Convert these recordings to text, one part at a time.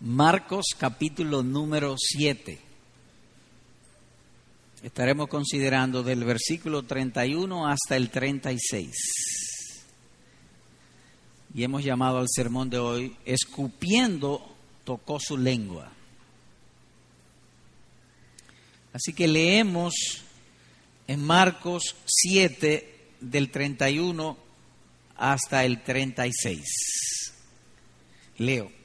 Marcos capítulo número 7. Estaremos considerando del versículo 31 hasta el 36. Y hemos llamado al sermón de hoy, escupiendo tocó su lengua. Así que leemos en Marcos 7 del 31 hasta el 36. Leo.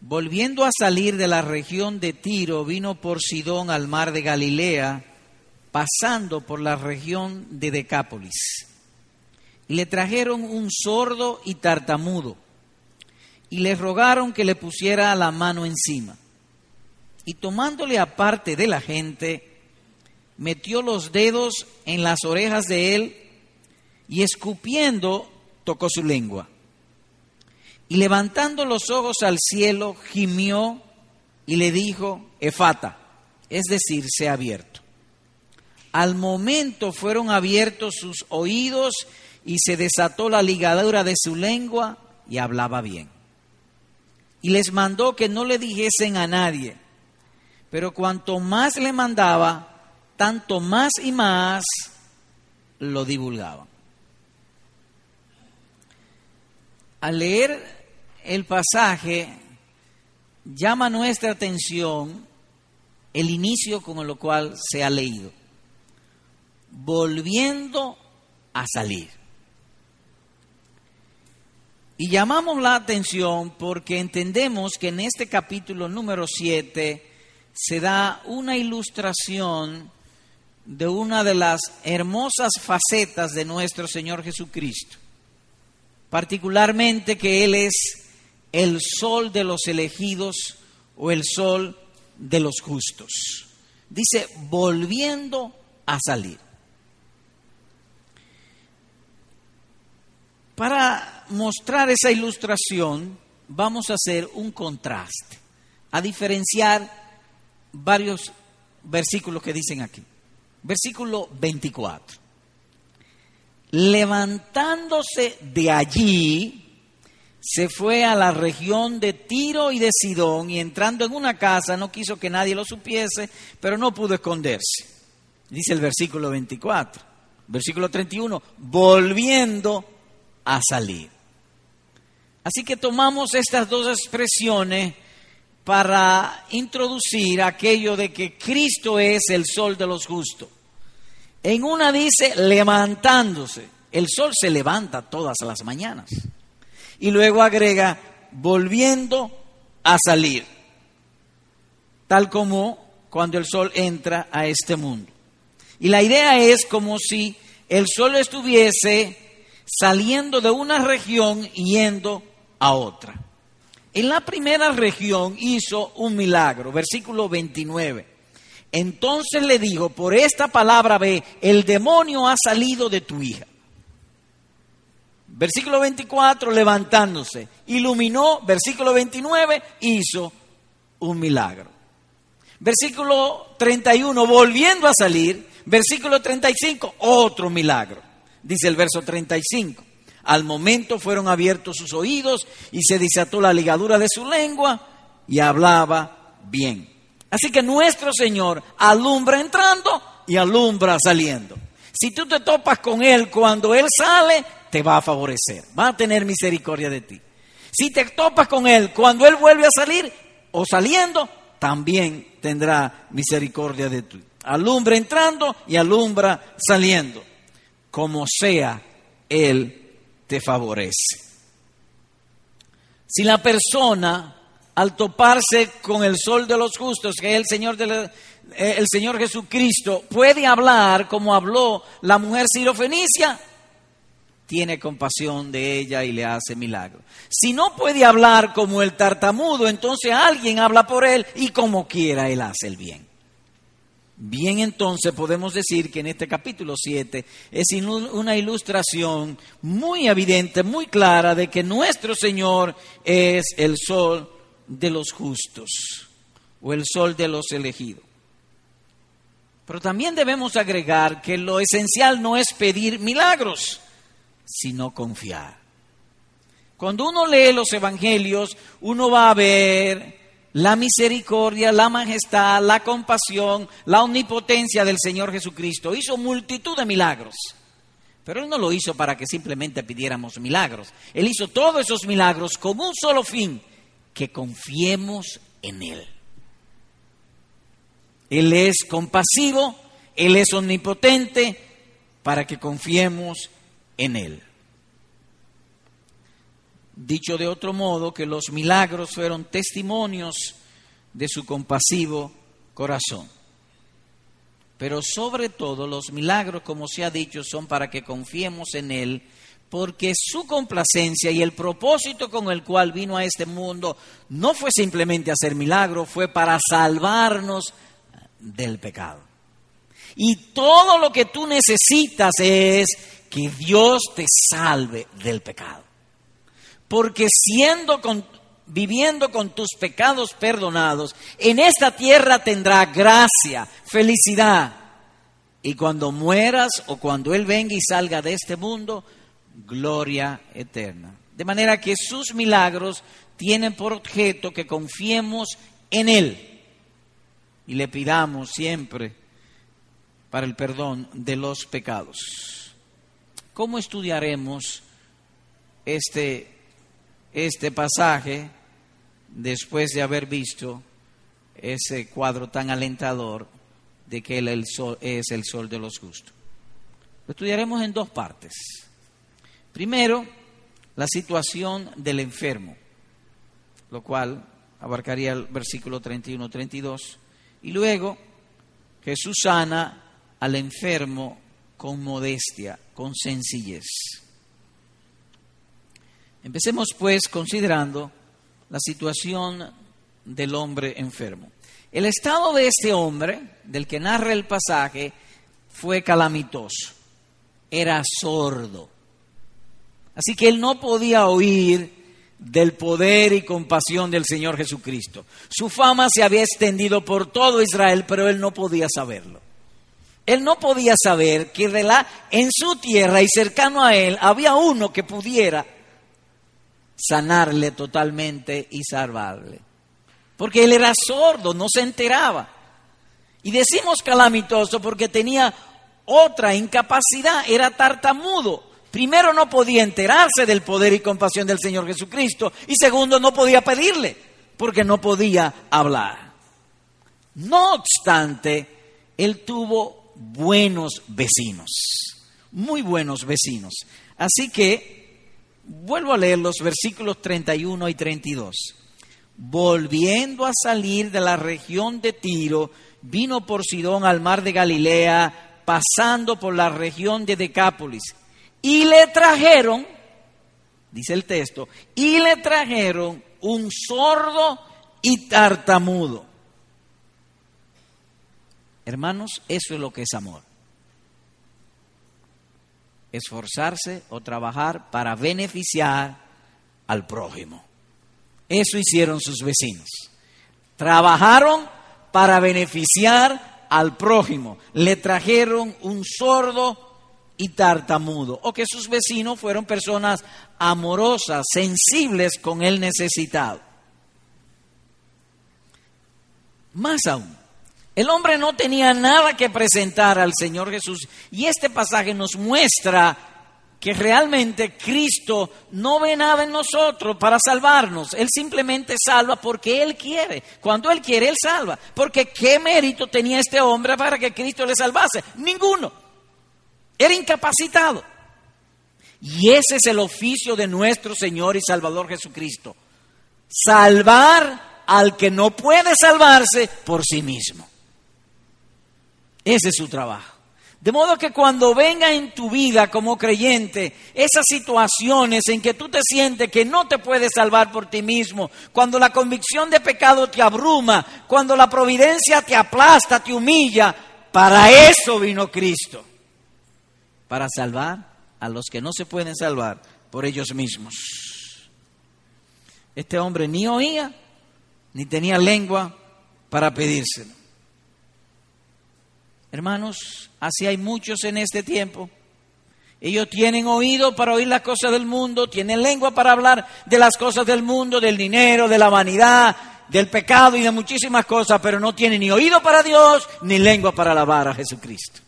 Volviendo a salir de la región de Tiro, vino por Sidón al mar de Galilea, pasando por la región de Decápolis. Y le trajeron un sordo y tartamudo, y le rogaron que le pusiera la mano encima. Y tomándole aparte de la gente, metió los dedos en las orejas de él, y escupiendo tocó su lengua. Y levantando los ojos al cielo, gimió y le dijo, Efata, es decir, se ha abierto. Al momento fueron abiertos sus oídos y se desató la ligadura de su lengua y hablaba bien. Y les mandó que no le dijesen a nadie, pero cuanto más le mandaba, tanto más y más lo divulgaban. Al leer el pasaje llama nuestra atención el inicio con el cual se ha leído. Volviendo a salir. Y llamamos la atención porque entendemos que en este capítulo número 7 se da una ilustración de una de las hermosas facetas de nuestro Señor Jesucristo. Particularmente que Él es el sol de los elegidos o el sol de los justos. Dice, volviendo a salir. Para mostrar esa ilustración, vamos a hacer un contraste, a diferenciar varios versículos que dicen aquí. Versículo 24. Levantándose de allí, se fue a la región de Tiro y de Sidón y entrando en una casa no quiso que nadie lo supiese, pero no pudo esconderse. Dice el versículo 24, versículo 31, volviendo a salir. Así que tomamos estas dos expresiones para introducir aquello de que Cristo es el sol de los justos. En una dice levantándose, el sol se levanta todas las mañanas. Y luego agrega, volviendo a salir, tal como cuando el sol entra a este mundo. Y la idea es como si el sol estuviese saliendo de una región yendo a otra. En la primera región hizo un milagro, versículo 29. Entonces le dijo, por esta palabra ve, el demonio ha salido de tu hija. Versículo 24, levantándose, iluminó, versículo 29, hizo un milagro. Versículo 31, volviendo a salir, versículo 35, otro milagro. Dice el verso 35, al momento fueron abiertos sus oídos y se desató la ligadura de su lengua y hablaba bien. Así que nuestro Señor alumbra entrando y alumbra saliendo. Si tú te topas con Él cuando Él sale, te va a favorecer, va a tener misericordia de ti. Si te topas con Él cuando Él vuelve a salir o saliendo, también tendrá misericordia de ti. Alumbra entrando y alumbra saliendo. Como sea, Él te favorece. Si la persona, al toparse con el sol de los justos, que es el Señor, eh, el Señor Jesucristo, puede hablar como habló la mujer sirofenicia, tiene compasión de ella y le hace milagro. Si no puede hablar como el tartamudo, entonces alguien habla por él y como quiera él hace el bien. Bien, entonces podemos decir que en este capítulo 7 es una ilustración muy evidente, muy clara de que nuestro Señor es el sol de los justos o el sol de los elegidos. Pero también debemos agregar que lo esencial no es pedir milagros sino confiar. Cuando uno lee los evangelios, uno va a ver la misericordia, la majestad, la compasión, la omnipotencia del Señor Jesucristo. Hizo multitud de milagros. Pero Él no lo hizo para que simplemente pidiéramos milagros. Él hizo todos esos milagros con un solo fin, que confiemos en Él. Él es compasivo, Él es omnipotente, para que confiemos en Él. Dicho de otro modo, que los milagros fueron testimonios de su compasivo corazón. Pero sobre todo los milagros, como se ha dicho, son para que confiemos en Él, porque su complacencia y el propósito con el cual vino a este mundo no fue simplemente hacer milagros, fue para salvarnos del pecado. Y todo lo que tú necesitas es que Dios te salve del pecado porque siendo viviendo con tus pecados perdonados, en esta tierra tendrá gracia, felicidad. Y cuando mueras o cuando Él venga y salga de este mundo, gloria eterna. De manera que sus milagros tienen por objeto que confiemos en Él y le pidamos siempre para el perdón de los pecados. ¿Cómo estudiaremos este este pasaje después de haber visto ese cuadro tan alentador de que Él es el sol de los justos. Lo estudiaremos en dos partes. Primero, la situación del enfermo, lo cual abarcaría el versículo 31-32, y luego Jesús sana al enfermo con modestia, con sencillez. Empecemos pues considerando la situación del hombre enfermo. El estado de este hombre, del que narra el pasaje, fue calamitoso. Era sordo. Así que él no podía oír del poder y compasión del Señor Jesucristo. Su fama se había extendido por todo Israel, pero él no podía saberlo. Él no podía saber que en su tierra y cercano a él había uno que pudiera sanarle totalmente y salvarle. Porque él era sordo, no se enteraba. Y decimos calamitoso porque tenía otra incapacidad, era tartamudo. Primero no podía enterarse del poder y compasión del Señor Jesucristo y segundo no podía pedirle porque no podía hablar. No obstante, él tuvo buenos vecinos, muy buenos vecinos. Así que Vuelvo a leer los versículos 31 y 32. Volviendo a salir de la región de Tiro, vino por Sidón al mar de Galilea, pasando por la región de Decápolis. Y le trajeron, dice el texto, y le trajeron un sordo y tartamudo. Hermanos, eso es lo que es amor esforzarse o trabajar para beneficiar al prójimo. Eso hicieron sus vecinos. Trabajaron para beneficiar al prójimo. Le trajeron un sordo y tartamudo. O que sus vecinos fueron personas amorosas, sensibles con el necesitado. Más aún, el hombre no tenía nada que presentar al Señor Jesús y este pasaje nos muestra que realmente Cristo no ve nada en nosotros para salvarnos. Él simplemente salva porque Él quiere. Cuando Él quiere, Él salva. Porque ¿qué mérito tenía este hombre para que Cristo le salvase? Ninguno. Era incapacitado. Y ese es el oficio de nuestro Señor y Salvador Jesucristo. Salvar al que no puede salvarse por sí mismo. Ese es su trabajo. De modo que cuando venga en tu vida como creyente esas situaciones en que tú te sientes que no te puedes salvar por ti mismo, cuando la convicción de pecado te abruma, cuando la providencia te aplasta, te humilla, para eso vino Cristo, para salvar a los que no se pueden salvar por ellos mismos. Este hombre ni oía ni tenía lengua para pedírselo. Hermanos, así hay muchos en este tiempo. Ellos tienen oído para oír las cosas del mundo, tienen lengua para hablar de las cosas del mundo, del dinero, de la vanidad, del pecado y de muchísimas cosas, pero no tienen ni oído para Dios ni lengua para alabar a Jesucristo.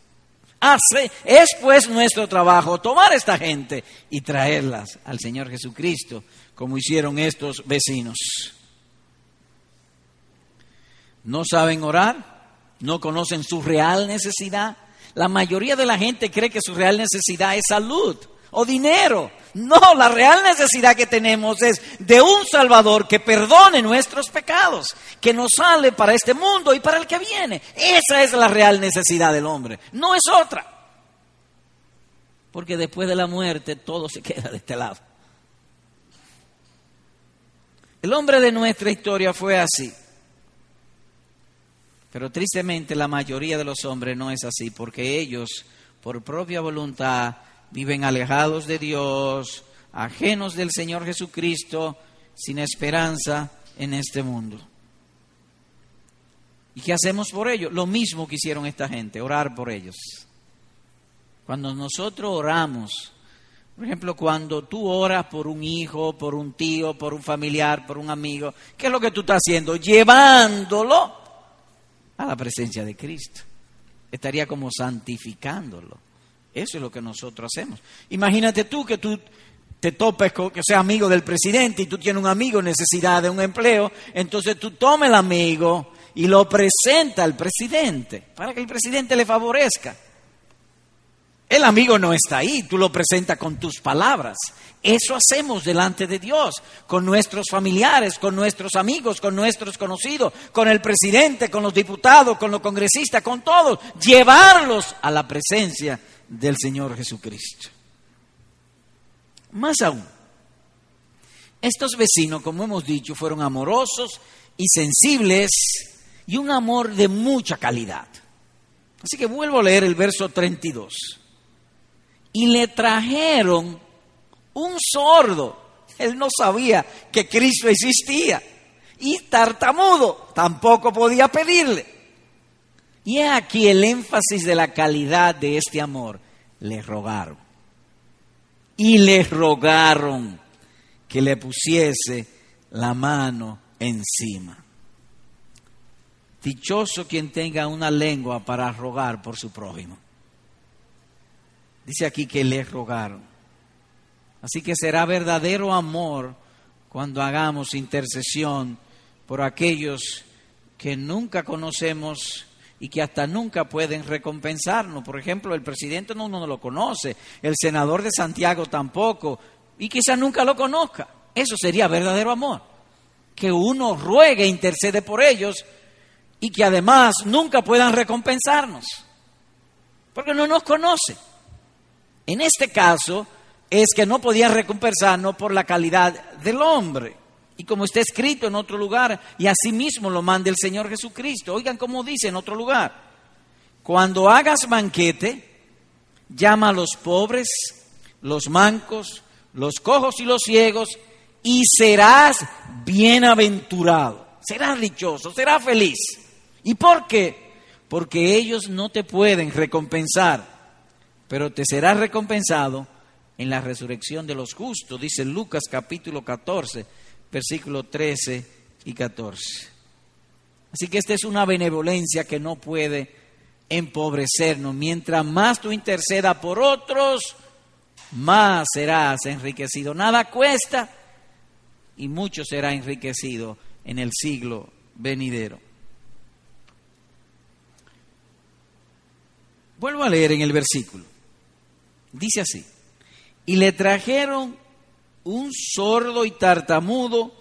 Hace, es pues nuestro trabajo tomar esta gente y traerlas al Señor Jesucristo, como hicieron estos vecinos. No saben orar, no conocen su real necesidad, la mayoría de la gente cree que su real necesidad es salud o dinero. No, la real necesidad que tenemos es de un Salvador que perdone nuestros pecados, que nos sale para este mundo y para el que viene. Esa es la real necesidad del hombre, no es otra. Porque después de la muerte todo se queda de este lado. El hombre de nuestra historia fue así. Pero tristemente la mayoría de los hombres no es así, porque ellos, por propia voluntad, viven alejados de Dios, ajenos del Señor Jesucristo, sin esperanza en este mundo. ¿Y qué hacemos por ellos? Lo mismo que hicieron esta gente, orar por ellos. Cuando nosotros oramos, por ejemplo, cuando tú oras por un hijo, por un tío, por un familiar, por un amigo, ¿qué es lo que tú estás haciendo? Llevándolo a la presencia de Cristo. Estaría como santificándolo. Eso es lo que nosotros hacemos. Imagínate tú que tú te topes con que sea amigo del presidente y tú tienes un amigo necesidad de un empleo, entonces tú tomes el amigo y lo presenta al presidente para que el presidente le favorezca. El amigo no está ahí, tú lo presentas con tus palabras. Eso hacemos delante de Dios, con nuestros familiares, con nuestros amigos, con nuestros conocidos, con el presidente, con los diputados, con los congresistas, con todos. Llevarlos a la presencia del Señor Jesucristo. Más aún, estos vecinos, como hemos dicho, fueron amorosos y sensibles y un amor de mucha calidad. Así que vuelvo a leer el verso 32 y le trajeron un sordo. Él no sabía que Cristo existía. Y tartamudo tampoco podía pedirle. Y he aquí el énfasis de la calidad de este amor. Le rogaron. Y le rogaron que le pusiese la mano encima. Dichoso quien tenga una lengua para rogar por su prójimo. Dice aquí que le rogaron. Así que será verdadero amor cuando hagamos intercesión por aquellos que nunca conocemos y que hasta nunca pueden recompensarnos. Por ejemplo, el presidente no, no lo conoce, el senador de Santiago tampoco, y quizá nunca lo conozca. Eso sería verdadero amor. Que uno ruegue e intercede por ellos y que además nunca puedan recompensarnos, porque no nos conoce. En este caso es que no podían recompensarnos por la calidad del hombre. Y como está escrito en otro lugar, y así mismo lo manda el Señor Jesucristo. Oigan cómo dice en otro lugar. Cuando hagas banquete, llama a los pobres, los mancos, los cojos y los ciegos, y serás bienaventurado. Serás dichoso, serás feliz. ¿Y por qué? Porque ellos no te pueden recompensar pero te será recompensado en la resurrección de los justos, dice Lucas capítulo 14, versículo 13 y 14. Así que esta es una benevolencia que no puede empobrecernos. Mientras más tú intercedas por otros, más serás enriquecido. Nada cuesta y mucho será enriquecido en el siglo venidero. Vuelvo a leer en el versículo. Dice así, y le trajeron un sordo y tartamudo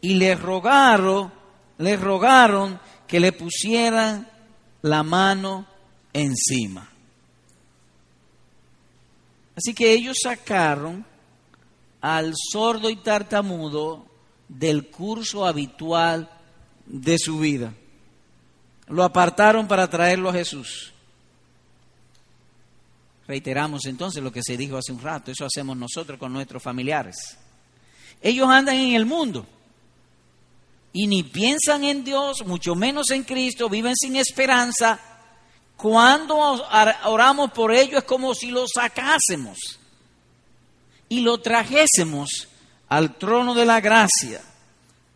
y le rogaron, le rogaron que le pusieran la mano encima. Así que ellos sacaron al sordo y tartamudo del curso habitual de su vida. Lo apartaron para traerlo a Jesús. Reiteramos entonces lo que se dijo hace un rato, eso hacemos nosotros con nuestros familiares. Ellos andan en el mundo y ni piensan en Dios, mucho menos en Cristo, viven sin esperanza. Cuando oramos por ellos es como si los sacásemos y lo trajésemos al trono de la gracia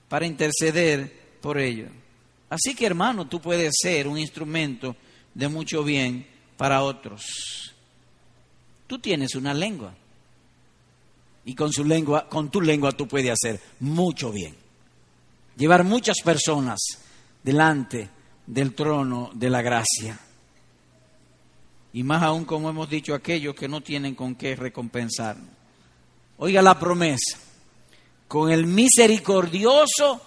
para interceder por ello. Así que hermano, tú puedes ser un instrumento de mucho bien para otros. Tú tienes una lengua y con su lengua, con tu lengua tú puedes hacer mucho bien. Llevar muchas personas delante del trono de la gracia. Y más aún, como hemos dicho, aquellos que no tienen con qué recompensar. Oiga la promesa. Con el misericordioso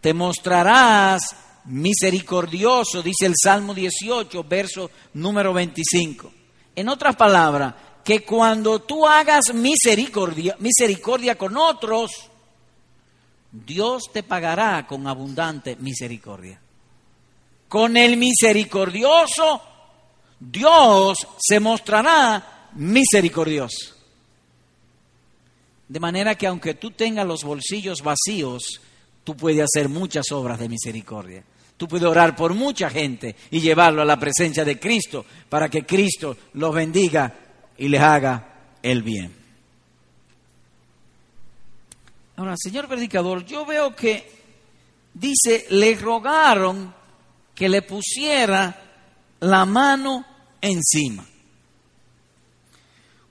te mostrarás misericordioso, dice el Salmo 18, verso número 25. En otras palabras, que cuando tú hagas misericordia, misericordia con otros, Dios te pagará con abundante misericordia. Con el misericordioso, Dios se mostrará misericordioso. De manera que aunque tú tengas los bolsillos vacíos, tú puedes hacer muchas obras de misericordia. Tú puedes orar por mucha gente y llevarlo a la presencia de Cristo para que Cristo los bendiga y les haga el bien. Ahora, señor predicador, yo veo que dice, le rogaron que le pusiera la mano encima.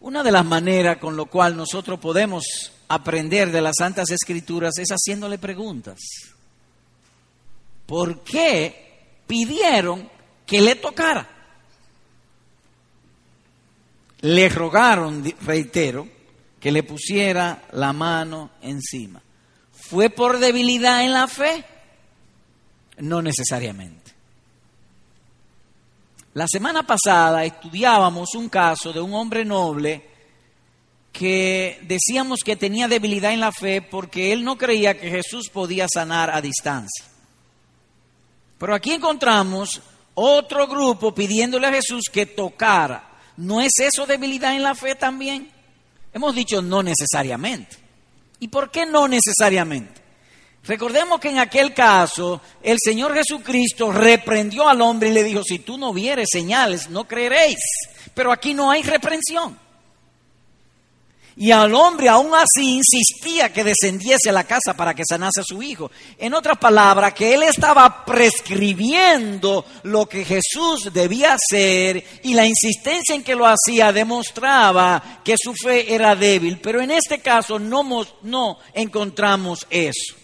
Una de las maneras con lo cual nosotros podemos aprender de las Santas Escrituras es haciéndole preguntas. ¿Por qué pidieron que le tocara? Le rogaron, reitero, que le pusiera la mano encima. ¿Fue por debilidad en la fe? No necesariamente. La semana pasada estudiábamos un caso de un hombre noble que decíamos que tenía debilidad en la fe porque él no creía que Jesús podía sanar a distancia. Pero aquí encontramos otro grupo pidiéndole a Jesús que tocara. ¿No es eso debilidad en la fe también? Hemos dicho no necesariamente. ¿Y por qué no necesariamente? Recordemos que en aquel caso el Señor Jesucristo reprendió al hombre y le dijo, si tú no vieres señales, no creeréis. Pero aquí no hay reprensión. Y al hombre aún así insistía que descendiese a la casa para que sanase a su hijo. En otras palabras, que él estaba prescribiendo lo que Jesús debía hacer y la insistencia en que lo hacía demostraba que su fe era débil. Pero en este caso no, no encontramos eso.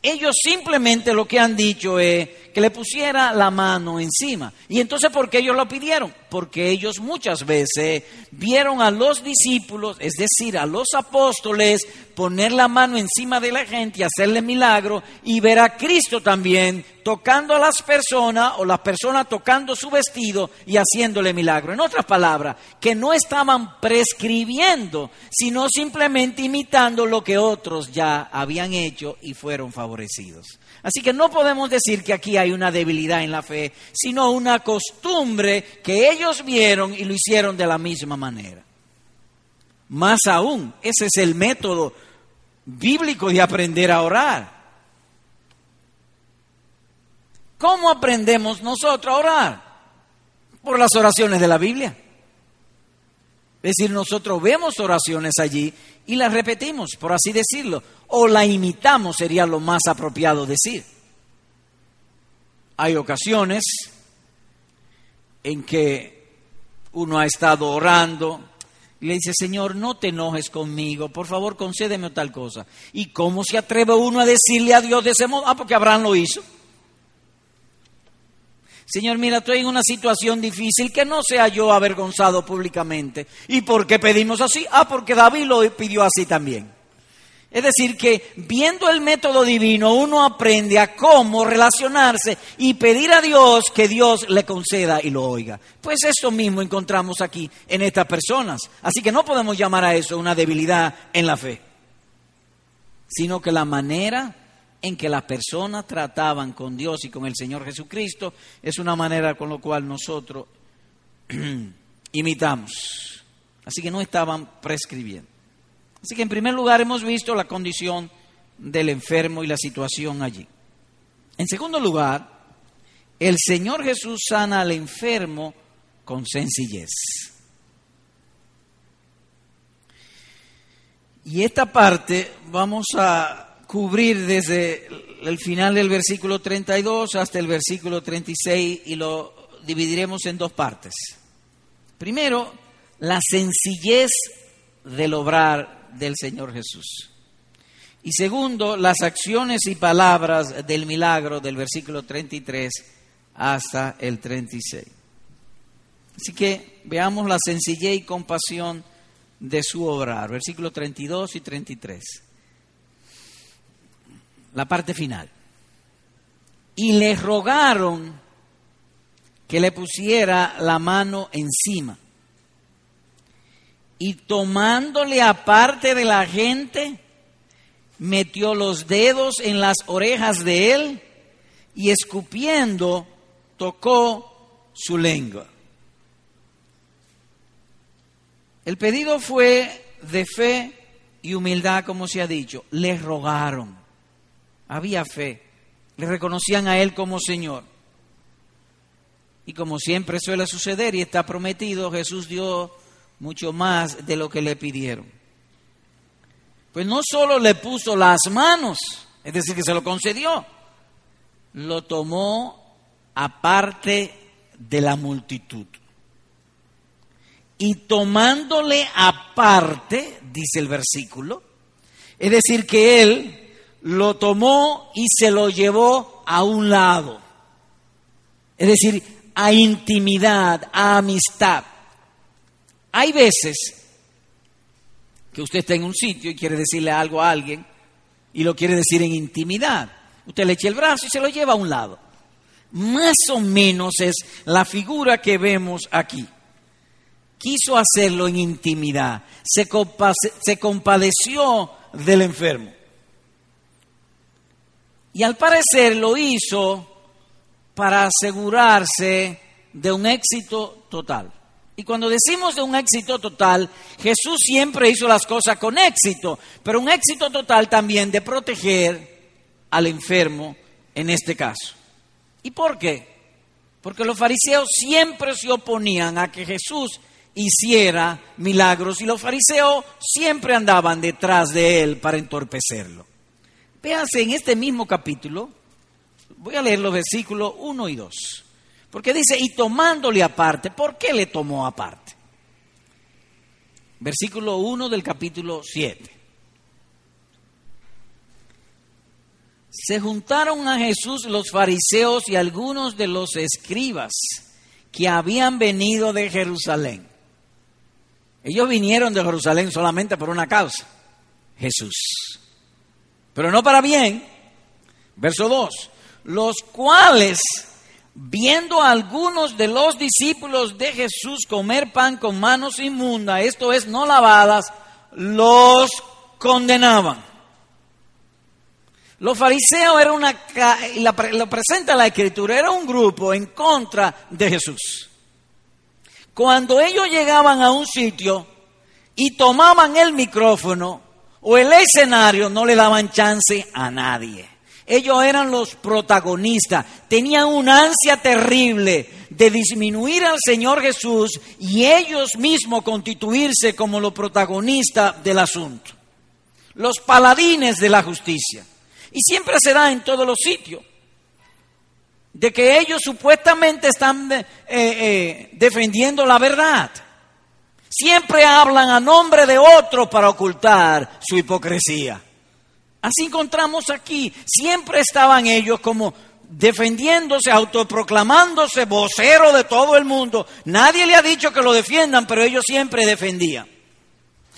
Ellos simplemente lo que han dicho es que le pusiera la mano encima. ¿Y entonces por qué ellos lo pidieron? Porque ellos muchas veces vieron a los discípulos, es decir, a los apóstoles, poner la mano encima de la gente y hacerle milagro y ver a Cristo también tocando a las personas o las personas tocando su vestido y haciéndole milagro. En otras palabras, que no estaban prescribiendo, sino simplemente imitando lo que otros ya habían hecho y fueron favorecidos. Así que no podemos decir que aquí hay una debilidad en la fe, sino una costumbre que ellos vieron y lo hicieron de la misma manera. Más aún, ese es el método bíblico de aprender a orar. ¿Cómo aprendemos nosotros a orar? Por las oraciones de la Biblia. Es decir, nosotros vemos oraciones allí y las repetimos, por así decirlo, o la imitamos sería lo más apropiado decir. Hay ocasiones en que uno ha estado orando y le dice, Señor, no te enojes conmigo, por favor, concédeme tal cosa. ¿Y cómo se atreve uno a decirle a Dios de ese modo? Ah, porque Abraham lo hizo. Señor, mira, estoy en una situación difícil que no sea yo avergonzado públicamente. ¿Y por qué pedimos así? Ah, porque David lo pidió así también. Es decir, que viendo el método divino uno aprende a cómo relacionarse y pedir a Dios que Dios le conceda y lo oiga. Pues eso mismo encontramos aquí en estas personas. Así que no podemos llamar a eso una debilidad en la fe, sino que la manera en que las personas trataban con Dios y con el Señor Jesucristo es una manera con la cual nosotros imitamos. Así que no estaban prescribiendo. Así que en primer lugar hemos visto la condición del enfermo y la situación allí. En segundo lugar, el Señor Jesús sana al enfermo con sencillez. Y esta parte vamos a cubrir desde el final del versículo 32 hasta el versículo 36 y lo dividiremos en dos partes. Primero, la sencillez del obrar del Señor Jesús. Y segundo, las acciones y palabras del milagro del versículo 33 hasta el 36. Así que veamos la sencillez y compasión de su obrar, versículos 32 y 33. La parte final. Y le rogaron que le pusiera la mano encima. Y tomándole aparte de la gente, metió los dedos en las orejas de él y escupiendo tocó su lengua. El pedido fue de fe y humildad, como se ha dicho. Le rogaron. Había fe. Le reconocían a Él como Señor. Y como siempre suele suceder y está prometido, Jesús dio mucho más de lo que le pidieron. Pues no solo le puso las manos, es decir, que se lo concedió, lo tomó aparte de la multitud. Y tomándole aparte, dice el versículo, es decir, que él lo tomó y se lo llevó a un lado. Es decir, a intimidad, a amistad. Hay veces que usted está en un sitio y quiere decirle algo a alguien y lo quiere decir en intimidad. Usted le echa el brazo y se lo lleva a un lado. Más o menos es la figura que vemos aquí. Quiso hacerlo en intimidad. Se, se compadeció del enfermo. Y al parecer lo hizo para asegurarse de un éxito total. Y cuando decimos de un éxito total, Jesús siempre hizo las cosas con éxito, pero un éxito total también de proteger al enfermo en este caso. ¿Y por qué? Porque los fariseos siempre se oponían a que Jesús hiciera milagros y los fariseos siempre andaban detrás de él para entorpecerlo. Véanse en este mismo capítulo, voy a leer los versículos 1 y 2, porque dice, y tomándole aparte, ¿por qué le tomó aparte? Versículo 1 del capítulo 7. Se juntaron a Jesús los fariseos y algunos de los escribas que habían venido de Jerusalén. Ellos vinieron de Jerusalén solamente por una causa, Jesús. Pero no para bien. Verso 2. Los cuales, viendo a algunos de los discípulos de Jesús comer pan con manos inmundas, esto es, no lavadas, los condenaban. Los fariseos era una, lo presenta la escritura, era un grupo en contra de Jesús. Cuando ellos llegaban a un sitio y tomaban el micrófono o el escenario, no le daban chance a nadie. Ellos eran los protagonistas, tenían una ansia terrible de disminuir al Señor Jesús y ellos mismos constituirse como los protagonistas del asunto, los paladines de la justicia. Y siempre se da en todos los sitios. De que ellos supuestamente están eh, eh, defendiendo la verdad. Siempre hablan a nombre de otro para ocultar su hipocresía. Así encontramos aquí. Siempre estaban ellos como defendiéndose, autoproclamándose vocero de todo el mundo. Nadie le ha dicho que lo defiendan, pero ellos siempre defendían.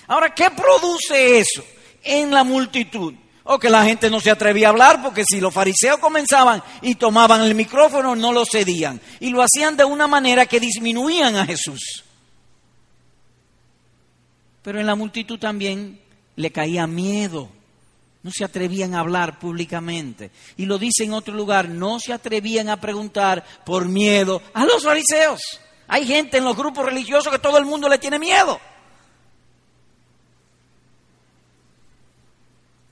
Ahora, ¿qué produce eso en la multitud? O que la gente no se atrevía a hablar porque si los fariseos comenzaban y tomaban el micrófono no lo cedían. Y lo hacían de una manera que disminuían a Jesús. Pero en la multitud también le caía miedo. No se atrevían a hablar públicamente. Y lo dice en otro lugar, no se atrevían a preguntar por miedo a los fariseos. Hay gente en los grupos religiosos que todo el mundo le tiene miedo.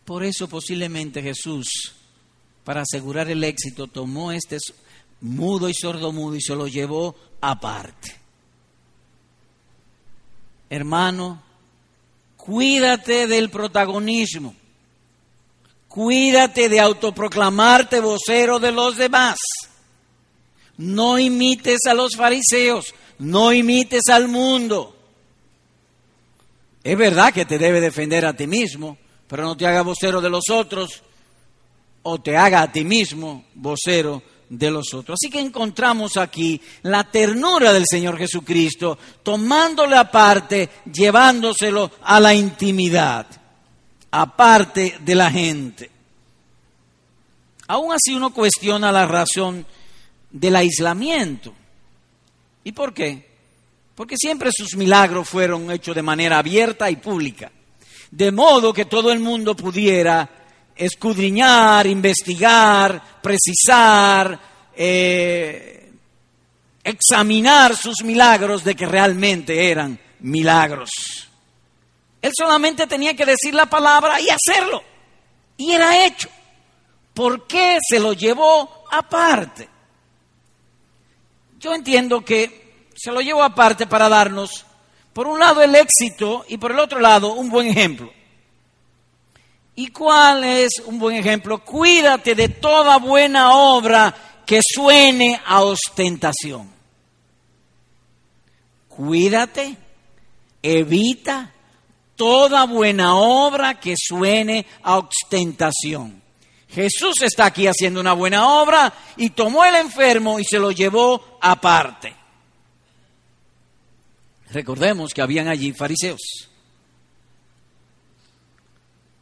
Por eso posiblemente Jesús, para asegurar el éxito, tomó este mudo y sordo mudo y se lo llevó aparte. Hermano, Cuídate del protagonismo. Cuídate de autoproclamarte vocero de los demás. No imites a los fariseos, no imites al mundo. Es verdad que te debe defender a ti mismo, pero no te haga vocero de los otros o te haga a ti mismo vocero de los otros. Así que encontramos aquí la ternura del Señor Jesucristo, tomándole aparte, llevándoselo a la intimidad, aparte de la gente. Aún así uno cuestiona la razón del aislamiento. ¿Y por qué? Porque siempre sus milagros fueron hechos de manera abierta y pública, de modo que todo el mundo pudiera escudriñar, investigar, precisar, eh, examinar sus milagros de que realmente eran milagros. Él solamente tenía que decir la palabra y hacerlo. Y era hecho. ¿Por qué se lo llevó aparte? Yo entiendo que se lo llevó aparte para darnos, por un lado, el éxito y por el otro lado, un buen ejemplo. ¿Y cuál es un buen ejemplo? Cuídate de toda buena obra que suene a ostentación. Cuídate, evita toda buena obra que suene a ostentación. Jesús está aquí haciendo una buena obra y tomó el enfermo y se lo llevó aparte. Recordemos que habían allí fariseos.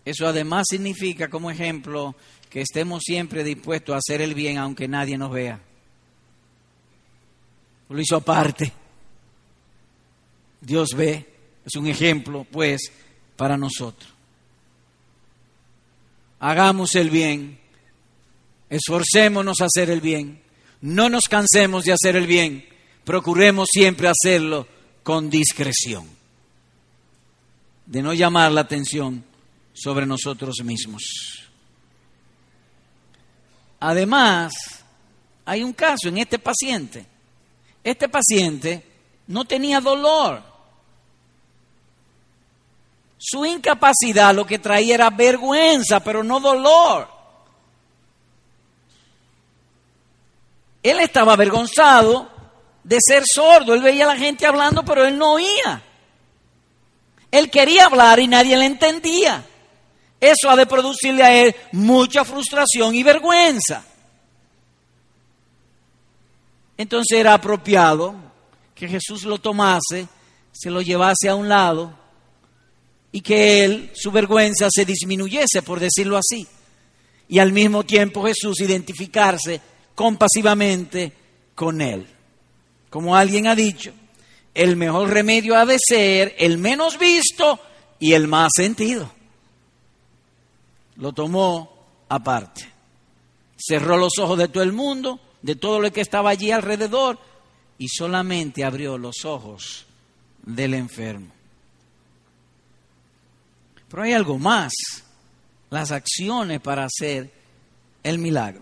Eso además significa como ejemplo que estemos siempre dispuestos a hacer el bien aunque nadie nos vea. Lo hizo aparte. Dios ve, es un ejemplo pues para nosotros. Hagamos el bien, esforcémonos a hacer el bien, no nos cansemos de hacer el bien, procuremos siempre hacerlo con discreción, de no llamar la atención sobre nosotros mismos. Además, hay un caso en este paciente. Este paciente no tenía dolor. Su incapacidad lo que traía era vergüenza, pero no dolor. Él estaba avergonzado de ser sordo. Él veía a la gente hablando, pero él no oía. Él quería hablar y nadie le entendía. Eso ha de producirle a él mucha frustración y vergüenza. Entonces era apropiado que Jesús lo tomase, se lo llevase a un lado y que él, su vergüenza se disminuyese, por decirlo así. Y al mismo tiempo Jesús identificarse compasivamente con él. Como alguien ha dicho, el mejor remedio ha de ser el menos visto y el más sentido lo tomó aparte. Cerró los ojos de todo el mundo, de todo lo que estaba allí alrededor, y solamente abrió los ojos del enfermo. Pero hay algo más, las acciones para hacer el milagro.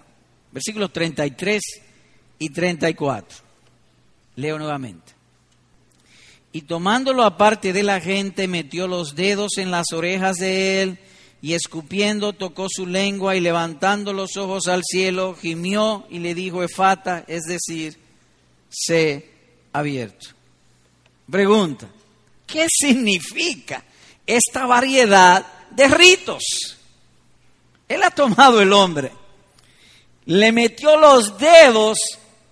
Versículos 33 y 34. Leo nuevamente. Y tomándolo aparte de la gente, metió los dedos en las orejas de él y escupiendo tocó su lengua y levantando los ojos al cielo, gimió y le dijo Efata, es decir, sé abierto. Pregunta, ¿qué significa esta variedad de ritos? Él ha tomado el hombre, le metió los dedos,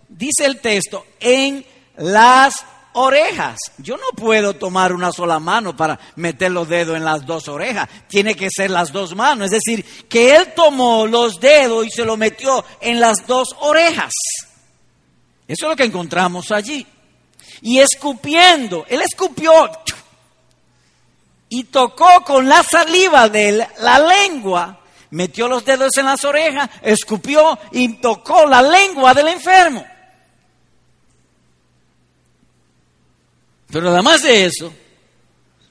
dice el texto, en las orejas. Yo no puedo tomar una sola mano para meter los dedos en las dos orejas. Tiene que ser las dos manos. Es decir, que él tomó los dedos y se lo metió en las dos orejas. Eso es lo que encontramos allí. Y escupiendo, él escupió y tocó con la saliva de la lengua, metió los dedos en las orejas, escupió y tocó la lengua del enfermo. Pero además de eso,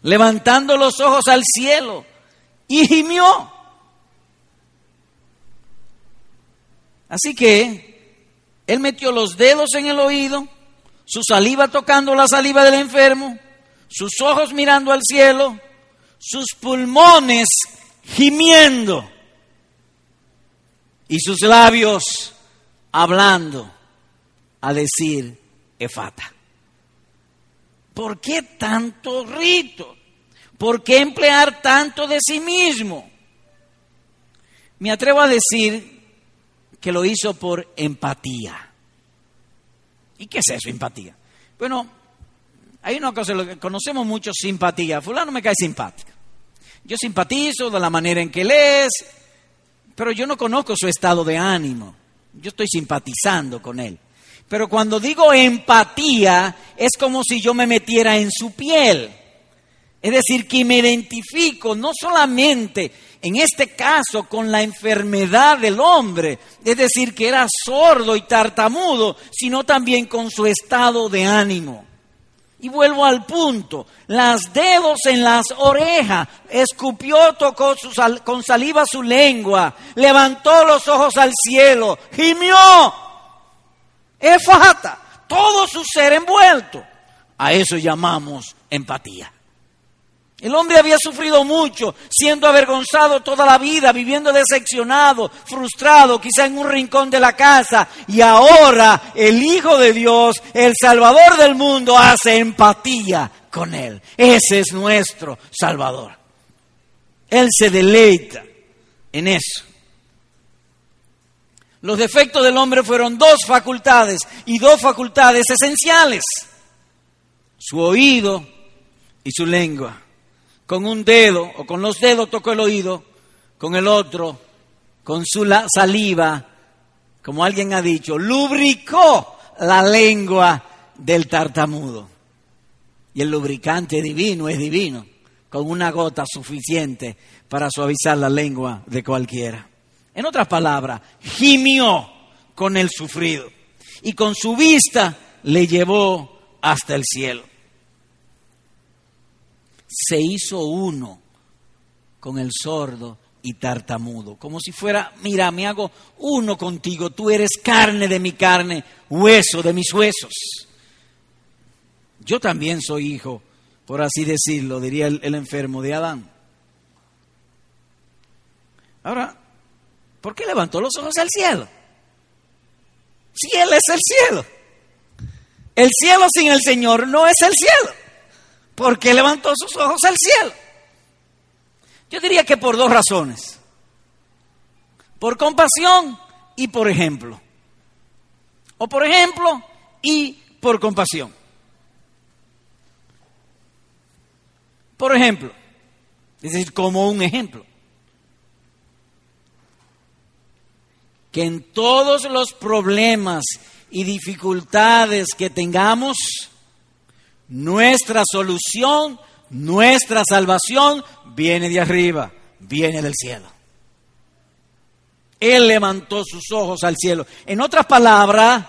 levantando los ojos al cielo, y gimió. Así que él metió los dedos en el oído, su saliva tocando la saliva del enfermo, sus ojos mirando al cielo, sus pulmones gimiendo y sus labios hablando a decir efata. ¿Por qué tanto rito? ¿Por qué emplear tanto de sí mismo? Me atrevo a decir que lo hizo por empatía. ¿Y qué es eso, empatía? Bueno, hay una cosa, lo que conocemos mucho simpatía. Fulano me cae simpático. Yo simpatizo de la manera en que él es, pero yo no conozco su estado de ánimo. Yo estoy simpatizando con él. Pero cuando digo empatía, es como si yo me metiera en su piel. Es decir, que me identifico no solamente en este caso con la enfermedad del hombre, es decir, que era sordo y tartamudo, sino también con su estado de ánimo. Y vuelvo al punto, las dedos en las orejas, escupió, tocó con saliva su lengua, levantó los ojos al cielo, gimió, efata, todo su ser envuelto. A eso llamamos empatía. El hombre había sufrido mucho, siendo avergonzado toda la vida, viviendo decepcionado, frustrado, quizá en un rincón de la casa. Y ahora el Hijo de Dios, el Salvador del mundo, hace empatía con Él. Ese es nuestro Salvador. Él se deleita en eso. Los defectos del hombre fueron dos facultades y dos facultades esenciales. Su oído y su lengua. Con un dedo o con los dedos tocó el oído, con el otro, con su saliva, como alguien ha dicho, lubricó la lengua del tartamudo. Y el lubricante divino es divino, con una gota suficiente para suavizar la lengua de cualquiera. En otras palabras, gimió con el sufrido y con su vista le llevó hasta el cielo. Se hizo uno con el sordo y tartamudo, como si fuera, mira, me hago uno contigo, tú eres carne de mi carne, hueso de mis huesos. Yo también soy hijo, por así decirlo, diría el, el enfermo de Adán. Ahora, ¿Por qué levantó los ojos al cielo? Si Él es el cielo. El cielo sin el Señor no es el cielo. ¿Por qué levantó sus ojos al cielo? Yo diría que por dos razones. Por compasión y por ejemplo. O por ejemplo y por compasión. Por ejemplo, es decir, como un ejemplo. Que en todos los problemas y dificultades que tengamos, nuestra solución, nuestra salvación viene de arriba, viene del cielo. Él levantó sus ojos al cielo. En otras palabras,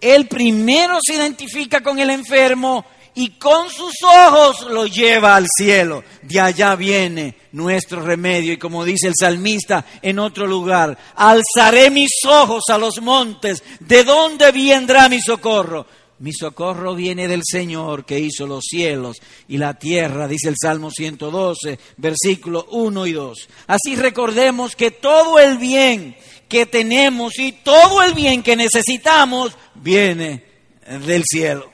Él primero se identifica con el enfermo y con sus ojos lo lleva al cielo. De allá viene nuestro remedio. Y como dice el salmista en otro lugar, alzaré mis ojos a los montes. ¿De dónde vendrá mi socorro? Mi socorro viene del Señor que hizo los cielos y la tierra, dice el Salmo 112, versículos 1 y 2. Así recordemos que todo el bien que tenemos y todo el bien que necesitamos viene del cielo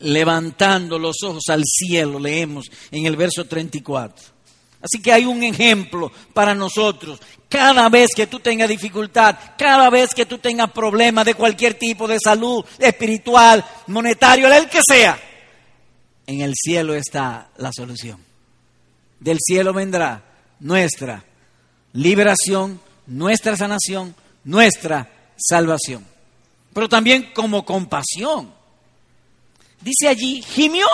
levantando los ojos al cielo, leemos en el verso 34. Así que hay un ejemplo para nosotros. Cada vez que tú tengas dificultad, cada vez que tú tengas problemas de cualquier tipo de salud, espiritual, monetario, el que sea, en el cielo está la solución. Del cielo vendrá nuestra liberación, nuestra sanación, nuestra salvación. Pero también como compasión dice allí, gimió.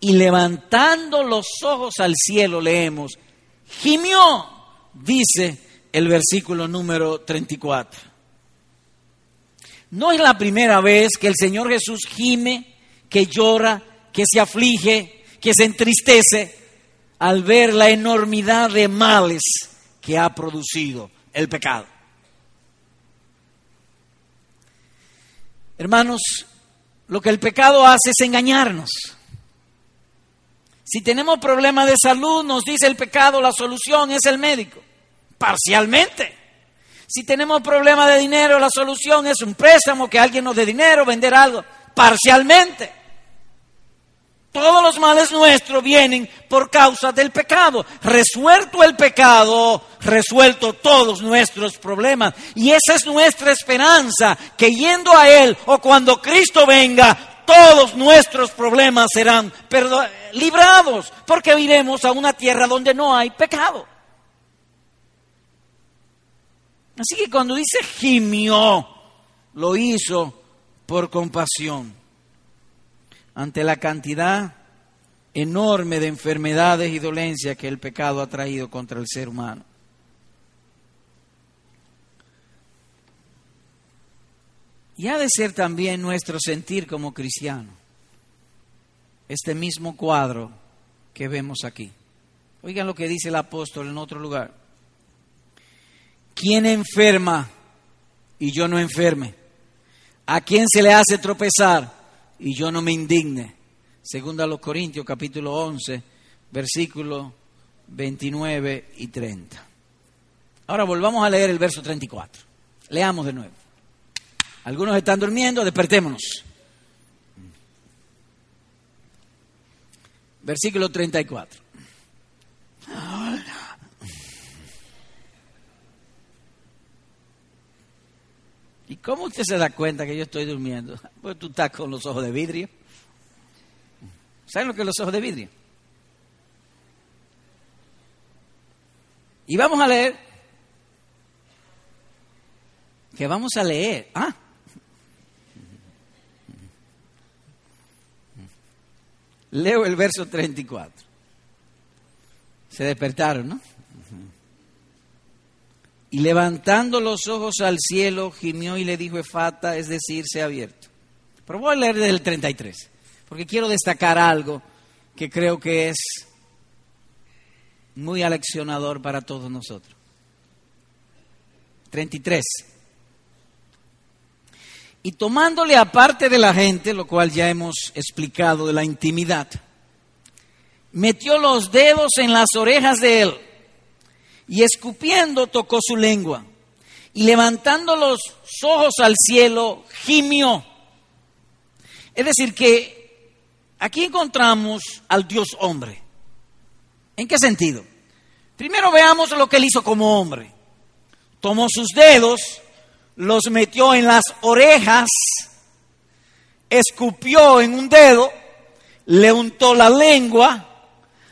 Y levantando los ojos al cielo leemos, gimió, dice el versículo número 34. No es la primera vez que el Señor Jesús gime, que llora, que se aflige, que se entristece al ver la enormidad de males que ha producido el pecado. Hermanos, lo que el pecado hace es engañarnos. Si tenemos problemas de salud, nos dice el pecado, la solución es el médico. Parcialmente. Si tenemos problemas de dinero, la solución es un préstamo, que alguien nos dé dinero, vender algo. Parcialmente. Todos los males nuestros vienen por causa del pecado. Resuelto el pecado, resuelto todos nuestros problemas. Y esa es nuestra esperanza, que yendo a Él o cuando Cristo venga, todos nuestros problemas serán librados, porque iremos a una tierra donde no hay pecado. Así que cuando dice gimió, lo hizo por compasión ante la cantidad enorme de enfermedades y dolencias que el pecado ha traído contra el ser humano. Y ha de ser también nuestro sentir como cristiano este mismo cuadro que vemos aquí. Oigan lo que dice el apóstol en otro lugar. ¿Quién enferma y yo no enferme? ¿A quién se le hace tropezar y yo no me indigne? Segundo a los Corintios capítulo 11, versículos 29 y 30. Ahora volvamos a leer el verso 34. Leamos de nuevo. Algunos están durmiendo, despertémonos. Versículo 34. ¿Y cómo usted se da cuenta que yo estoy durmiendo? Pues tú estás con los ojos de vidrio. ¿Saben lo que son los ojos de vidrio? Y vamos a leer. Que vamos a leer. Ah. Leo el verso 34. Se despertaron, ¿no? Y levantando los ojos al cielo, gimió y le dijo Efata, es decir, se ha abierto. Pero voy a leer desde el 33, porque quiero destacar algo que creo que es muy aleccionador para todos nosotros. 33. Y tomándole aparte de la gente, lo cual ya hemos explicado de la intimidad, metió los dedos en las orejas de él y escupiendo tocó su lengua y levantando los ojos al cielo gimió. Es decir, que aquí encontramos al Dios hombre. ¿En qué sentido? Primero veamos lo que él hizo como hombre. Tomó sus dedos, los metió en las orejas, escupió en un dedo, le untó la lengua,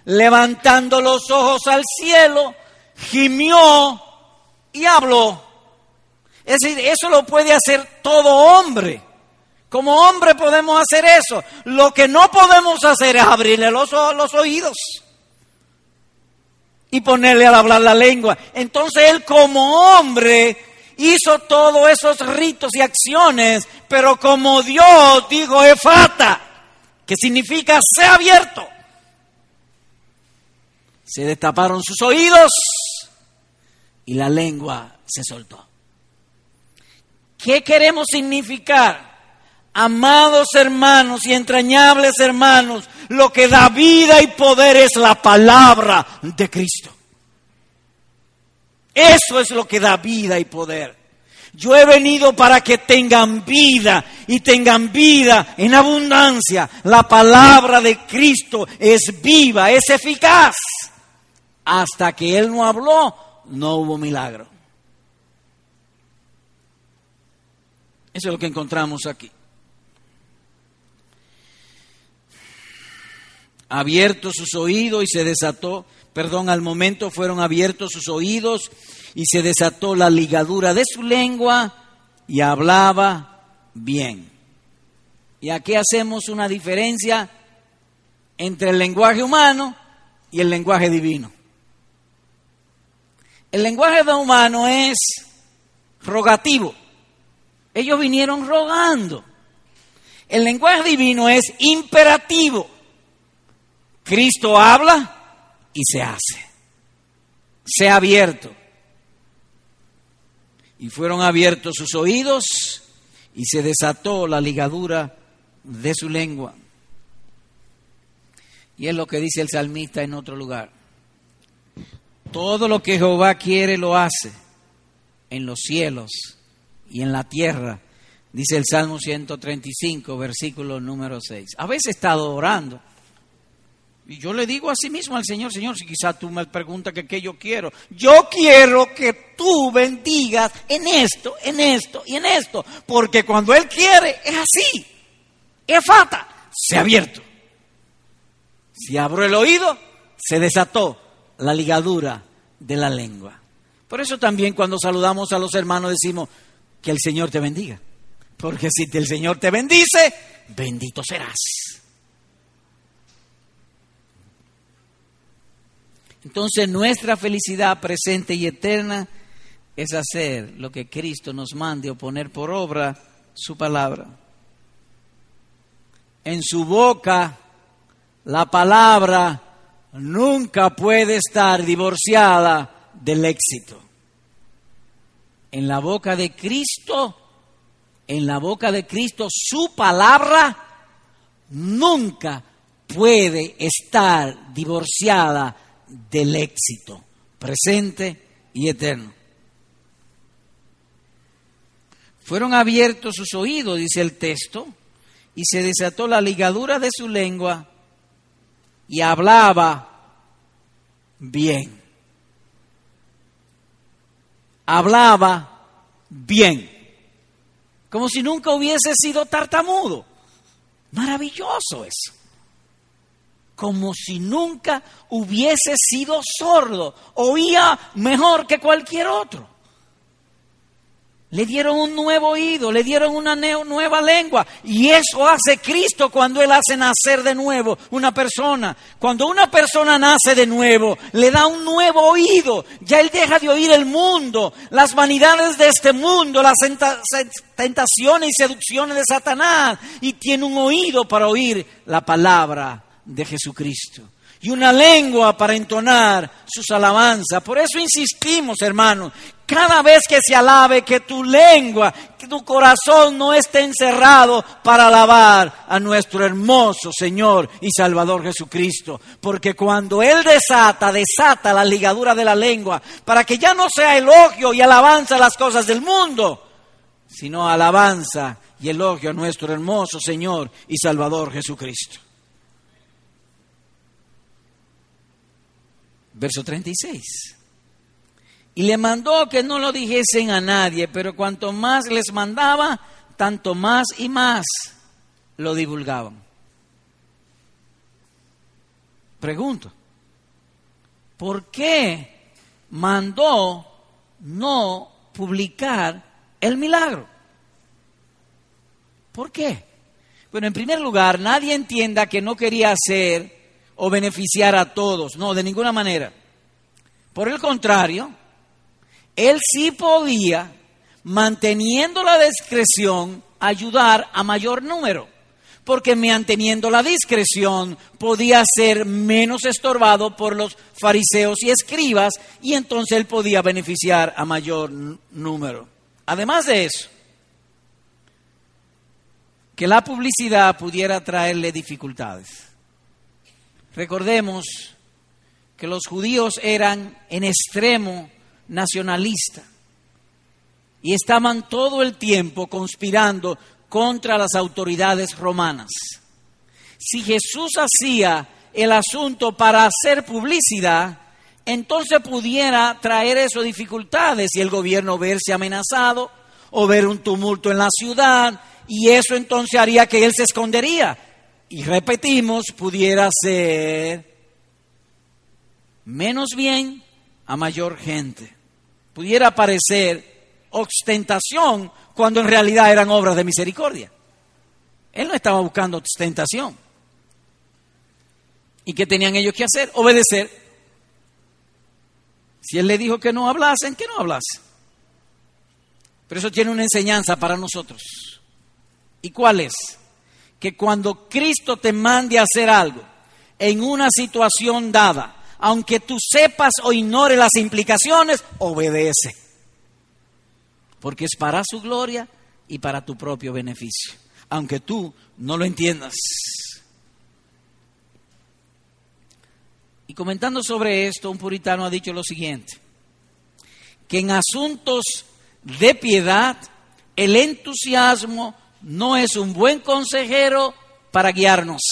levantando los ojos al cielo, gimió y habló. Es decir, eso lo puede hacer todo hombre. Como hombre podemos hacer eso. Lo que no podemos hacer es abrirle los, los oídos y ponerle al hablar la lengua. Entonces él como hombre hizo todos esos ritos y acciones, pero como Dios dijo efata, que significa sea abierto. Se destaparon sus oídos y la lengua se soltó. ¿Qué queremos significar? Amados hermanos y entrañables hermanos, lo que da vida y poder es la palabra de Cristo. Eso es lo que da vida y poder. Yo he venido para que tengan vida y tengan vida en abundancia. La palabra de Cristo es viva, es eficaz. Hasta que Él no habló, no hubo milagro. Eso es lo que encontramos aquí. Abiertos sus oídos y se desató, perdón, al momento fueron abiertos sus oídos y se desató la ligadura de su lengua y hablaba bien. Y aquí hacemos una diferencia entre el lenguaje humano y el lenguaje divino. El lenguaje de humano es rogativo. Ellos vinieron rogando. El lenguaje divino es imperativo. Cristo habla y se hace. Se ha abierto. Y fueron abiertos sus oídos y se desató la ligadura de su lengua. Y es lo que dice el salmista en otro lugar. Todo lo que Jehová quiere lo hace en los cielos y en la tierra, dice el Salmo 135, versículo número 6. A veces he estado orando y yo le digo a sí mismo al Señor, Señor, si quizá tú me preguntas que qué yo quiero, yo quiero que tú bendigas en esto, en esto y en esto, porque cuando Él quiere es así, es fata, se ha abierto. Si abro el oído, se desató la ligadura de la lengua. Por eso también cuando saludamos a los hermanos decimos que el Señor te bendiga. Porque si el Señor te bendice, bendito serás. Entonces nuestra felicidad presente y eterna es hacer lo que Cristo nos mande o poner por obra su palabra. En su boca la palabra nunca puede estar divorciada del éxito. En la boca de Cristo, en la boca de Cristo, su palabra nunca puede estar divorciada del éxito presente y eterno. Fueron abiertos sus oídos, dice el texto, y se desató la ligadura de su lengua y hablaba bien. Hablaba bien. Como si nunca hubiese sido tartamudo. Maravilloso eso. Como si nunca hubiese sido sordo. Oía mejor que cualquier otro. Le dieron un nuevo oído, le dieron una nueva lengua. Y eso hace Cristo cuando Él hace nacer de nuevo una persona. Cuando una persona nace de nuevo, le da un nuevo oído. Ya Él deja de oír el mundo, las vanidades de este mundo, las tentaciones y seducciones de Satanás. Y tiene un oído para oír la palabra de Jesucristo y una lengua para entonar sus alabanzas. Por eso insistimos, hermanos, cada vez que se alabe, que tu lengua, que tu corazón no esté encerrado para alabar a nuestro hermoso Señor y Salvador Jesucristo. Porque cuando Él desata, desata la ligadura de la lengua, para que ya no sea elogio y alabanza a las cosas del mundo, sino alabanza y elogio a nuestro hermoso Señor y Salvador Jesucristo. Verso 36. Y le mandó que no lo dijesen a nadie, pero cuanto más les mandaba, tanto más y más lo divulgaban. Pregunto, ¿por qué mandó no publicar el milagro? ¿Por qué? Bueno, en primer lugar, nadie entienda que no quería hacer o beneficiar a todos, no, de ninguna manera. Por el contrario, él sí podía, manteniendo la discreción, ayudar a mayor número, porque manteniendo la discreción podía ser menos estorbado por los fariseos y escribas y entonces él podía beneficiar a mayor número. Además de eso, que la publicidad pudiera traerle dificultades. Recordemos que los judíos eran en extremo nacionalista y estaban todo el tiempo conspirando contra las autoridades romanas. Si Jesús hacía el asunto para hacer publicidad, entonces pudiera traer eso dificultades y el gobierno verse amenazado o ver un tumulto en la ciudad y eso entonces haría que él se escondería. Y repetimos, pudiera ser menos bien a mayor gente pudiera parecer ostentación cuando en realidad eran obras de misericordia. Él no estaba buscando ostentación. ¿Y qué tenían ellos que hacer? Obedecer. Si él le dijo que no hablasen, que no hablasen. Pero eso tiene una enseñanza para nosotros. ¿Y cuál es? Que cuando Cristo te mande a hacer algo en una situación dada, aunque tú sepas o ignores las implicaciones, obedece. Porque es para su gloria y para tu propio beneficio, aunque tú no lo entiendas. Y comentando sobre esto, un puritano ha dicho lo siguiente, que en asuntos de piedad, el entusiasmo no es un buen consejero para guiarnos.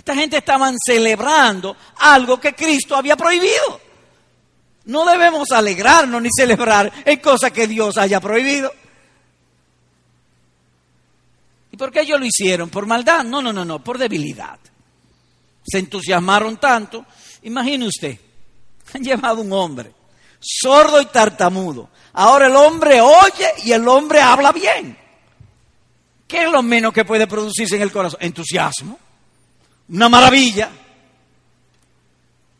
Esta gente estaban celebrando algo que Cristo había prohibido. No debemos alegrarnos ni celebrar en cosas que Dios haya prohibido. ¿Y por qué ellos lo hicieron? ¿Por maldad? No, no, no, no, por debilidad. Se entusiasmaron tanto. Imagine usted, han llevado un hombre sordo y tartamudo. Ahora el hombre oye y el hombre habla bien. ¿Qué es lo menos que puede producirse en el corazón? Entusiasmo. Una maravilla.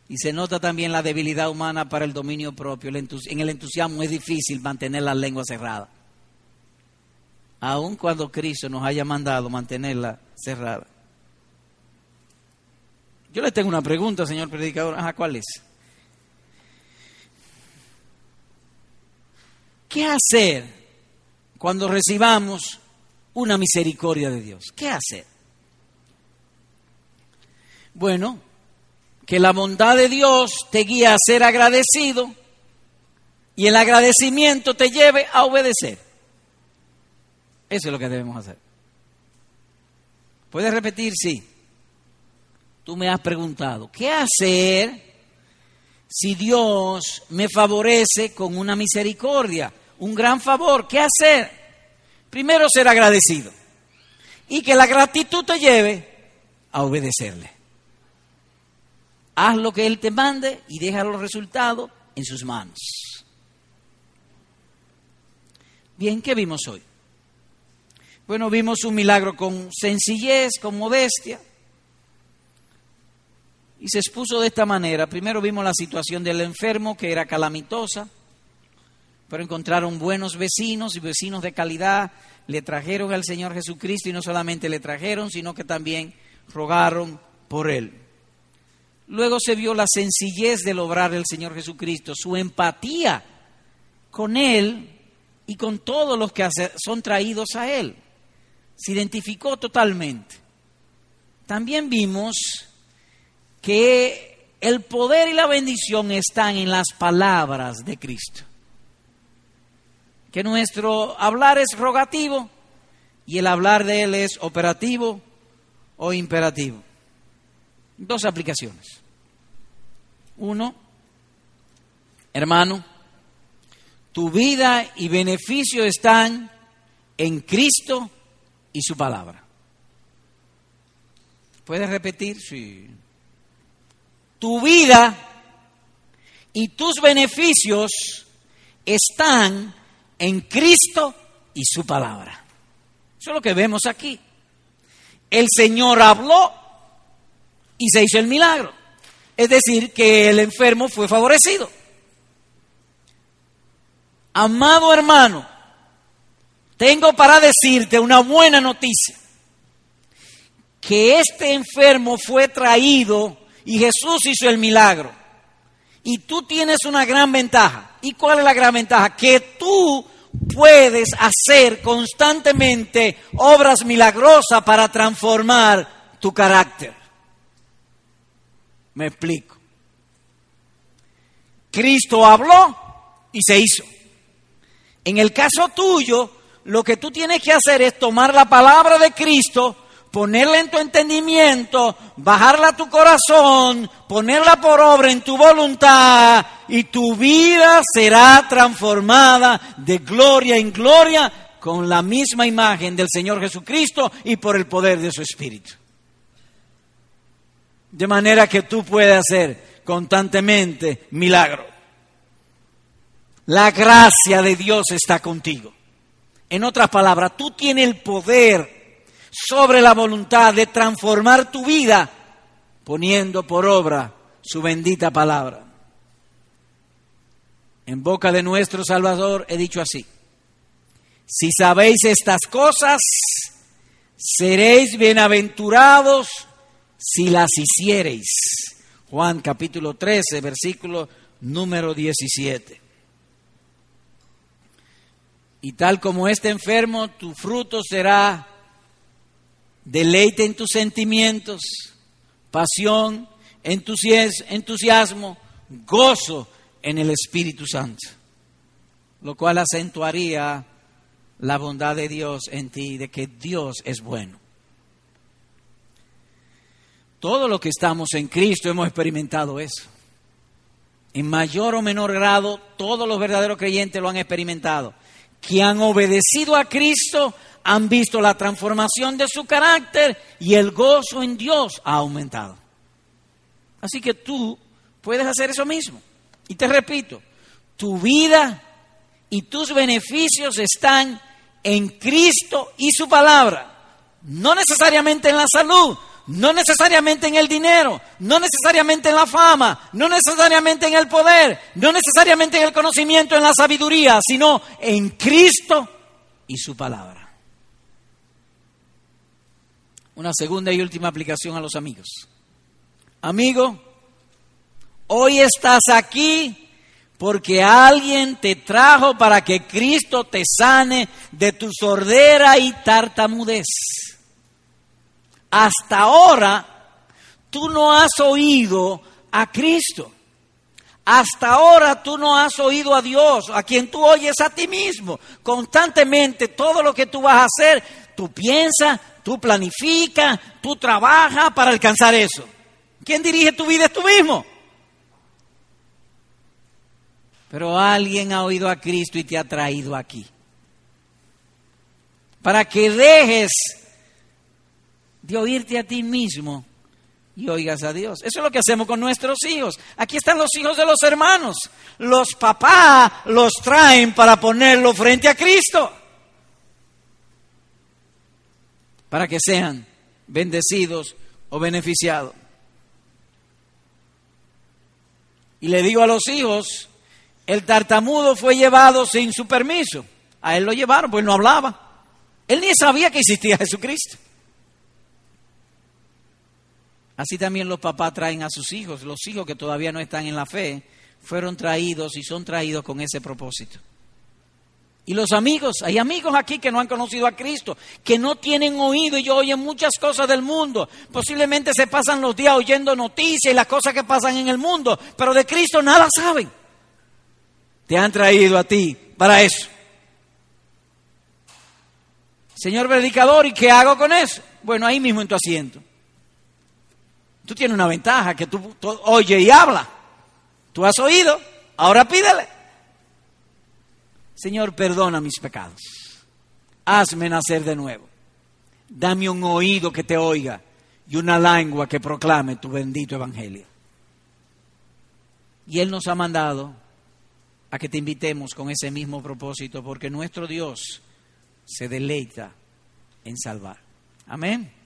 Y se nota también la debilidad humana para el dominio propio. En el entusiasmo es difícil mantener la lengua cerrada. Aun cuando Cristo nos haya mandado mantenerla cerrada. Yo le tengo una pregunta, señor predicador. Ajá, ¿cuál es? ¿Qué hacer cuando recibamos una misericordia de Dios? ¿Qué hacer? Bueno, que la bondad de Dios te guíe a ser agradecido y el agradecimiento te lleve a obedecer. Eso es lo que debemos hacer. ¿Puedes repetir? Sí. Tú me has preguntado, ¿qué hacer si Dios me favorece con una misericordia, un gran favor? ¿Qué hacer? Primero ser agradecido y que la gratitud te lleve a obedecerle. Haz lo que Él te mande y deja los resultados en sus manos. Bien, ¿qué vimos hoy? Bueno, vimos un milagro con sencillez, con modestia. Y se expuso de esta manera. Primero vimos la situación del enfermo, que era calamitosa, pero encontraron buenos vecinos y vecinos de calidad. Le trajeron al Señor Jesucristo y no solamente le trajeron, sino que también rogaron por él. Luego se vio la sencillez del obrar del Señor Jesucristo, su empatía con Él y con todos los que son traídos a Él. Se identificó totalmente. También vimos que el poder y la bendición están en las palabras de Cristo. Que nuestro hablar es rogativo y el hablar de Él es operativo o imperativo. Dos aplicaciones. Uno, hermano, tu vida y beneficio están en Cristo y su palabra. ¿Puedes repetir? Sí. Tu vida y tus beneficios están en Cristo y su palabra. Eso es lo que vemos aquí. El Señor habló y se hizo el milagro. Es decir, que el enfermo fue favorecido. Amado hermano, tengo para decirte una buena noticia. Que este enfermo fue traído y Jesús hizo el milagro. Y tú tienes una gran ventaja. ¿Y cuál es la gran ventaja? Que tú puedes hacer constantemente obras milagrosas para transformar tu carácter. Me explico. Cristo habló y se hizo. En el caso tuyo, lo que tú tienes que hacer es tomar la palabra de Cristo, ponerla en tu entendimiento, bajarla a tu corazón, ponerla por obra en tu voluntad y tu vida será transformada de gloria en gloria con la misma imagen del Señor Jesucristo y por el poder de su Espíritu. De manera que tú puedes hacer constantemente milagro. La gracia de Dios está contigo. En otras palabras, tú tienes el poder sobre la voluntad de transformar tu vida poniendo por obra su bendita palabra. En boca de nuestro Salvador he dicho así, si sabéis estas cosas, seréis bienaventurados si las hiciereis. Juan capítulo 13, versículo número 17. Y tal como este enfermo, tu fruto será deleite en tus sentimientos, pasión, entusiasmo, gozo en el Espíritu Santo, lo cual acentuaría la bondad de Dios en ti, de que Dios es bueno. Todo lo que estamos en Cristo hemos experimentado eso. En mayor o menor grado, todos los verdaderos creyentes lo han experimentado. Que han obedecido a Cristo, han visto la transformación de su carácter y el gozo en Dios ha aumentado. Así que tú puedes hacer eso mismo. Y te repito, tu vida y tus beneficios están en Cristo y su palabra. No necesariamente en la salud, no necesariamente en el dinero, no necesariamente en la fama, no necesariamente en el poder, no necesariamente en el conocimiento, en la sabiduría, sino en Cristo y su palabra. Una segunda y última aplicación a los amigos. Amigo, hoy estás aquí porque alguien te trajo para que Cristo te sane de tu sordera y tartamudez hasta ahora tú no has oído a Cristo. Hasta ahora tú no has oído a Dios, a quien tú oyes a ti mismo. Constantemente todo lo que tú vas a hacer, tú piensas, tú planificas, tú trabajas para alcanzar eso. ¿Quién dirige tu vida es tú mismo? Pero alguien ha oído a Cristo y te ha traído aquí. Para que dejes de oírte a ti mismo y oigas a Dios. Eso es lo que hacemos con nuestros hijos. Aquí están los hijos de los hermanos. Los papás los traen para ponerlo frente a Cristo. Para que sean bendecidos o beneficiados. Y le digo a los hijos, el tartamudo fue llevado sin su permiso. A él lo llevaron, pues no hablaba. Él ni sabía que existía Jesucristo. Así también los papás traen a sus hijos. Los hijos que todavía no están en la fe fueron traídos y son traídos con ese propósito. Y los amigos, hay amigos aquí que no han conocido a Cristo, que no tienen oído y oyen muchas cosas del mundo. Posiblemente se pasan los días oyendo noticias y las cosas que pasan en el mundo, pero de Cristo nada saben. Te han traído a ti para eso. Señor predicador, ¿y qué hago con eso? Bueno, ahí mismo en tu asiento. Tú tienes una ventaja, que tú, oye y habla. Tú has oído, ahora pídele. Señor, perdona mis pecados. Hazme nacer de nuevo. Dame un oído que te oiga y una lengua que proclame tu bendito evangelio. Y Él nos ha mandado a que te invitemos con ese mismo propósito, porque nuestro Dios se deleita en salvar. Amén.